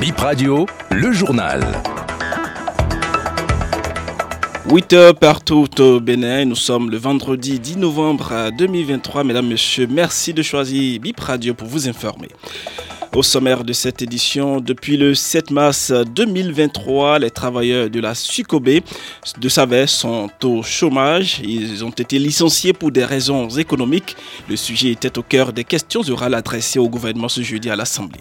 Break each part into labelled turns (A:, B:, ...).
A: Bip Radio, le journal.
B: 8 heures partout au Bénin. Nous sommes le vendredi 10 novembre 2023. Mesdames, Messieurs, merci de choisir Bip Radio pour vous informer. Au sommaire de cette édition, depuis le 7 mars 2023, les travailleurs de la SUCOB de Savès sont au chômage. Ils ont été licenciés pour des raisons économiques. Le sujet était au cœur des questions orales adressées au gouvernement ce jeudi à l'Assemblée.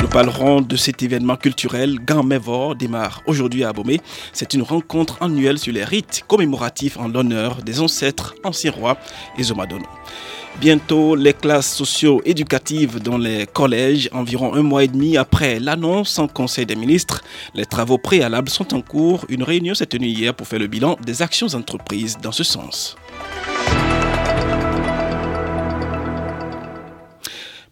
B: Nous parlerons de cet événement culturel. Gamevor démarre aujourd'hui à Abomey. C'est une rencontre annuelle sur les rites commémoratifs en l'honneur des ancêtres anciens rois et Zomadono. Bientôt, les classes socio-éducatives dans les collèges, environ un mois et demi après l'annonce en Conseil des ministres, les travaux préalables sont en cours. Une réunion s'est tenue hier pour faire le bilan des actions entreprises dans ce sens.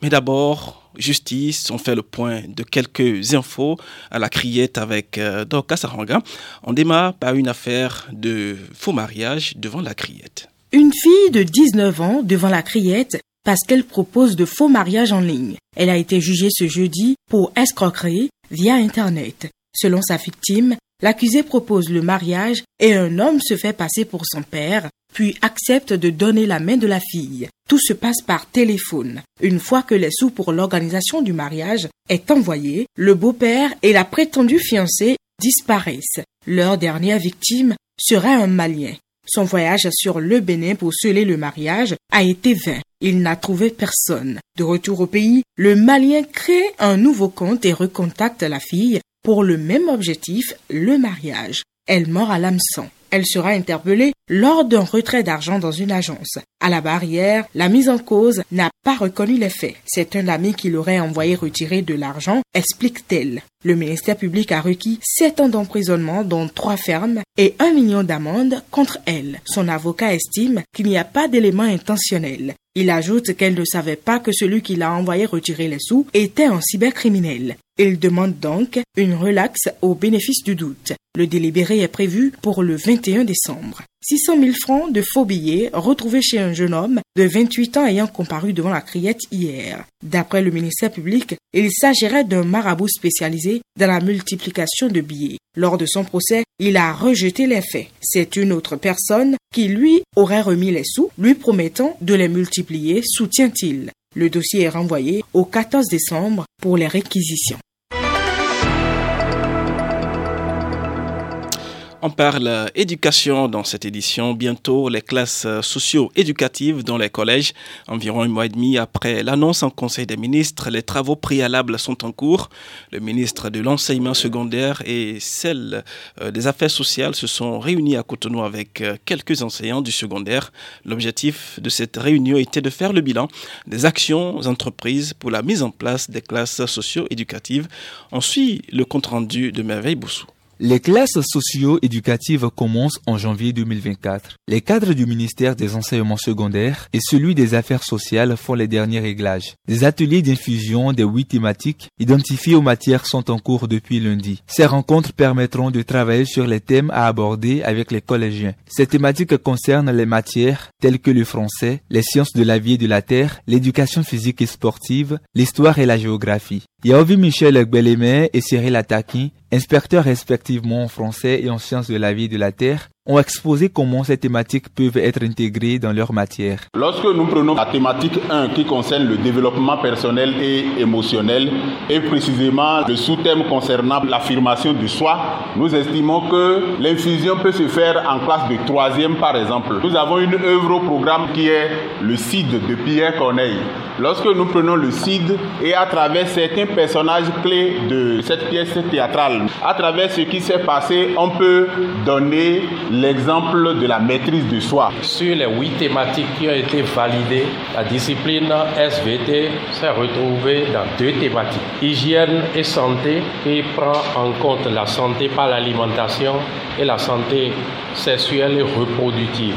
B: Mais d'abord, justice, on fait le point de quelques infos à la criette avec euh, Saranga. On démarre par une affaire de faux mariage devant la criette.
C: Une fille de 19 ans devant la criette parce qu'elle propose de faux mariages en ligne. Elle a été jugée ce jeudi pour escroquerie via Internet. Selon sa victime, l'accusé propose le mariage et un homme se fait passer pour son père, puis accepte de donner la main de la fille. Tout se passe par téléphone. Une fois que les sous pour l'organisation du mariage est envoyé, le beau-père et la prétendue fiancée disparaissent. Leur dernière victime serait un Malien. Son voyage sur le Bénin pour sceller le mariage a été vain. Il n'a trouvé personne. De retour au pays, le Malien crée un nouveau compte et recontacte la fille pour le même objectif, le mariage. Elle mord à l'hameçon. Elle sera interpellée lors d'un retrait d'argent dans une agence. À la barrière, la mise en cause n'a pas reconnu les faits. C'est un ami qui l'aurait envoyé retirer de l'argent, explique-t-elle. Le ministère public a requis sept ans d'emprisonnement, dont trois fermes, et un million d'amende contre elle. Son avocat estime qu'il n'y a pas d'éléments intentionnels. Il ajoute qu'elle ne savait pas que celui qui l'a envoyé retirer les sous était un cybercriminel. Il demande donc une relaxe au bénéfice du doute. Le délibéré est prévu pour le 21 décembre. 600 000 francs de faux billets retrouvés chez un jeune homme de 28 ans ayant comparu devant la criette hier. D'après le ministère public, il s'agirait d'un marabout spécialisé dans la multiplication de billets. Lors de son procès, il a rejeté les faits. C'est une autre personne qui lui aurait remis les sous, lui promettant de les multiplier, soutient-il. Le dossier est renvoyé au 14 décembre pour les réquisitions.
B: On parle éducation dans cette édition. Bientôt, les classes socio-éducatives dans les collèges. Environ un mois et demi après l'annonce en Conseil des ministres, les travaux préalables sont en cours. Le ministre de l'Enseignement secondaire et celle euh, des Affaires sociales se sont réunis à Cotonou avec euh, quelques enseignants du secondaire. L'objectif de cette réunion était de faire le bilan des actions entreprises pour la mise en place des classes socio-éducatives. On suit le compte-rendu de Merveille Boussou.
D: Les classes socio-éducatives commencent en janvier 2024. Les cadres du ministère des enseignements secondaires et celui des affaires sociales font les derniers réglages. Des ateliers d'infusion des huit thématiques identifiées aux matières sont en cours depuis lundi. Ces rencontres permettront de travailler sur les thèmes à aborder avec les collégiens. Ces thématiques concernent les matières telles que le français, les sciences de la vie et de la terre, l'éducation physique et sportive, l'histoire et la géographie. Yaovi Michel Gbeleme et Cyril Ataki, inspecteurs respectivement en français et en sciences de la vie et de la terre, ont exposé comment ces thématiques peuvent être intégrées dans leur matière.
E: Lorsque nous prenons la thématique 1 qui concerne le développement personnel et émotionnel, et précisément le sous-thème concernant l'affirmation du soi, nous estimons que l'infusion peut se faire en classe de troisième par exemple. Nous avons une œuvre au programme qui est le CID de Pierre Corneille. Lorsque nous prenons le CID et à travers certains personnages clés de cette pièce théâtrale, à travers ce qui s'est passé, on peut donner l'exemple de la maîtrise de soi.
F: Sur les huit thématiques qui ont été validées, la discipline SVT s'est retrouvée dans deux thématiques. Hygiène et santé qui prend en compte la santé par l'alimentation et la santé sexuelle et reproductive.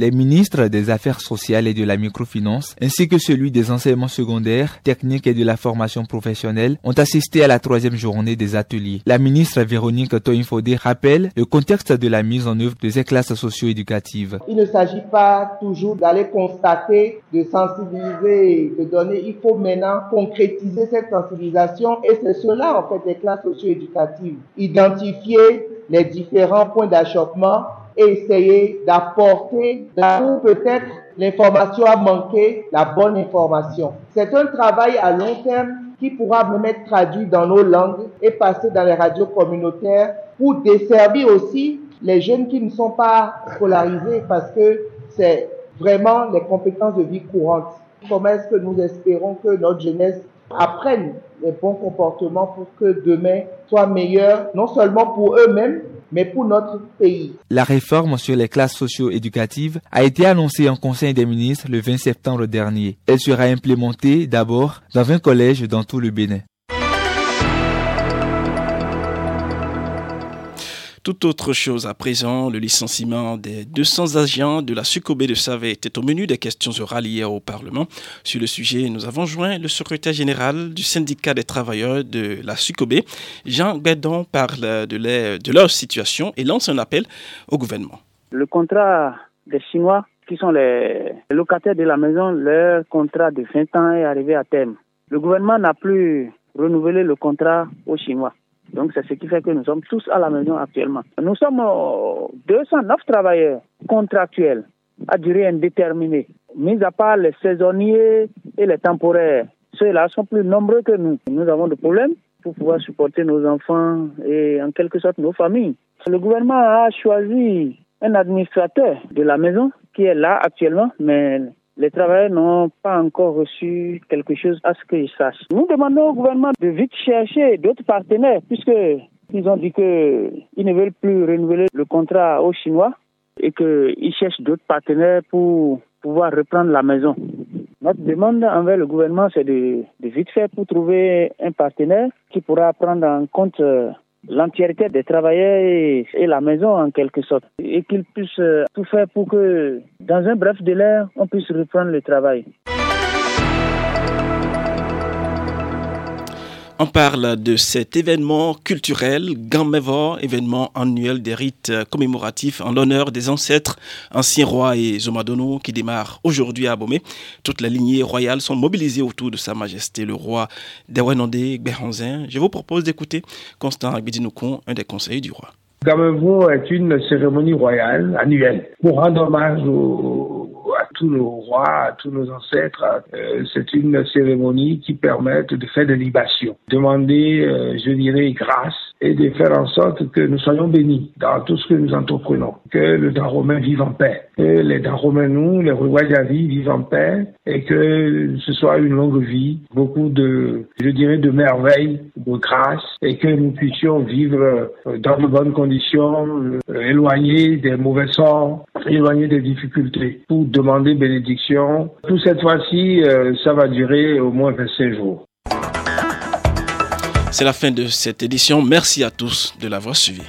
D: Les ministres des Affaires sociales et de la microfinance, ainsi que celui des enseignements secondaires, techniques et de la formation professionnelle, ont assisté à la troisième journée des ateliers. La ministre Véronique Toinfodé rappelle le contexte de la mise en œuvre œuvre de ces classes socio-éducatives.
G: Il ne s'agit pas toujours d'aller constater, de sensibiliser, de donner. Il faut maintenant concrétiser cette sensibilisation et c'est cela en fait les classes socio-éducatives. Identifier les différents points d'achoppement et essayer d'apporter là où peut-être l'information a manqué, la bonne information. C'est un travail à long terme qui pourra même être traduit dans nos langues et passer dans les radios communautaires pour desservir aussi les jeunes qui ne sont pas scolarisés parce que c'est vraiment les compétences de vie courante. Comment est-ce que nous espérons que notre jeunesse apprenne les bons comportements pour que demain soit meilleur, non seulement pour eux-mêmes, mais pour notre pays?
D: La réforme sur les classes socio-éducatives a été annoncée en Conseil des ministres le 20 septembre dernier. Elle sera implémentée d'abord dans 20 collèges dans tout le Bénin.
B: Tout autre chose à présent, le licenciement des 200 agents de la SUCOB de Savé était au menu des questions orales hier au Parlement. Sur le sujet, nous avons joint le secrétaire général du syndicat des travailleurs de la SUCOB. Jean Bédon parle de, de leur situation et lance un appel au gouvernement.
H: Le contrat des Chinois qui sont les locataires de la maison, leur contrat de 20 ans est arrivé à terme. Le gouvernement n'a plus renouvelé le contrat aux Chinois. Donc c'est ce qui fait que nous sommes tous à la maison actuellement. Nous sommes 209 euh, travailleurs contractuels à durée indéterminée, mis à part les saisonniers et les temporaires. Ceux-là sont plus nombreux que nous. Nous avons des problèmes pour pouvoir supporter nos enfants et en quelque sorte nos familles. Le gouvernement a choisi un administrateur de la maison qui est là actuellement, mais les travailleurs n'ont pas encore reçu quelque chose à ce que je sache. Nous demandons au gouvernement de vite chercher d'autres partenaires puisqu'ils ont dit qu'ils ne veulent plus renouveler le contrat aux Chinois et qu'ils cherchent d'autres partenaires pour pouvoir reprendre la maison. Notre demande envers le gouvernement, c'est de, de, vite faire pour trouver un partenaire qui pourra prendre en compte euh, l'entièreté des travailleurs et, la maison en quelque sorte, et qu'ils puissent euh, tout faire pour que dans un bref délai, on puisse reprendre le travail.
B: On parle de cet événement culturel, Gamevor, événement annuel des rites commémoratifs en l'honneur des ancêtres anciens rois et Zomadono qui démarre aujourd'hui à Abomey. Toutes les lignées royales sont mobilisées autour de Sa Majesté le roi Dewenondé Gbehanzin. Je vous propose d'écouter Constant Agbedinokon, un des conseillers du roi.
I: Gamevor est une cérémonie royale annuelle pour rendre hommage aux tous nos rois, tous nos ancêtres. Euh, c'est une cérémonie qui permet de faire des libations, demander, euh, je dirais, grâce et de faire en sorte que nous soyons bénis dans tout ce que nous entreprenons, que le Dan romain vive en paix, que les Dan romains, nous, les vie vivent en paix et que ce soit une longue vie, beaucoup de, je dirais, de merveilles, de grâce et que nous puissions vivre euh, dans de bonnes conditions, éloignés des mauvais sorts, éloignés des difficultés pour demander bénédiction. Pour cette fois-ci, euh, ça va durer au moins 25 jours.
B: C'est la fin de cette édition. Merci à tous de l'avoir suivi.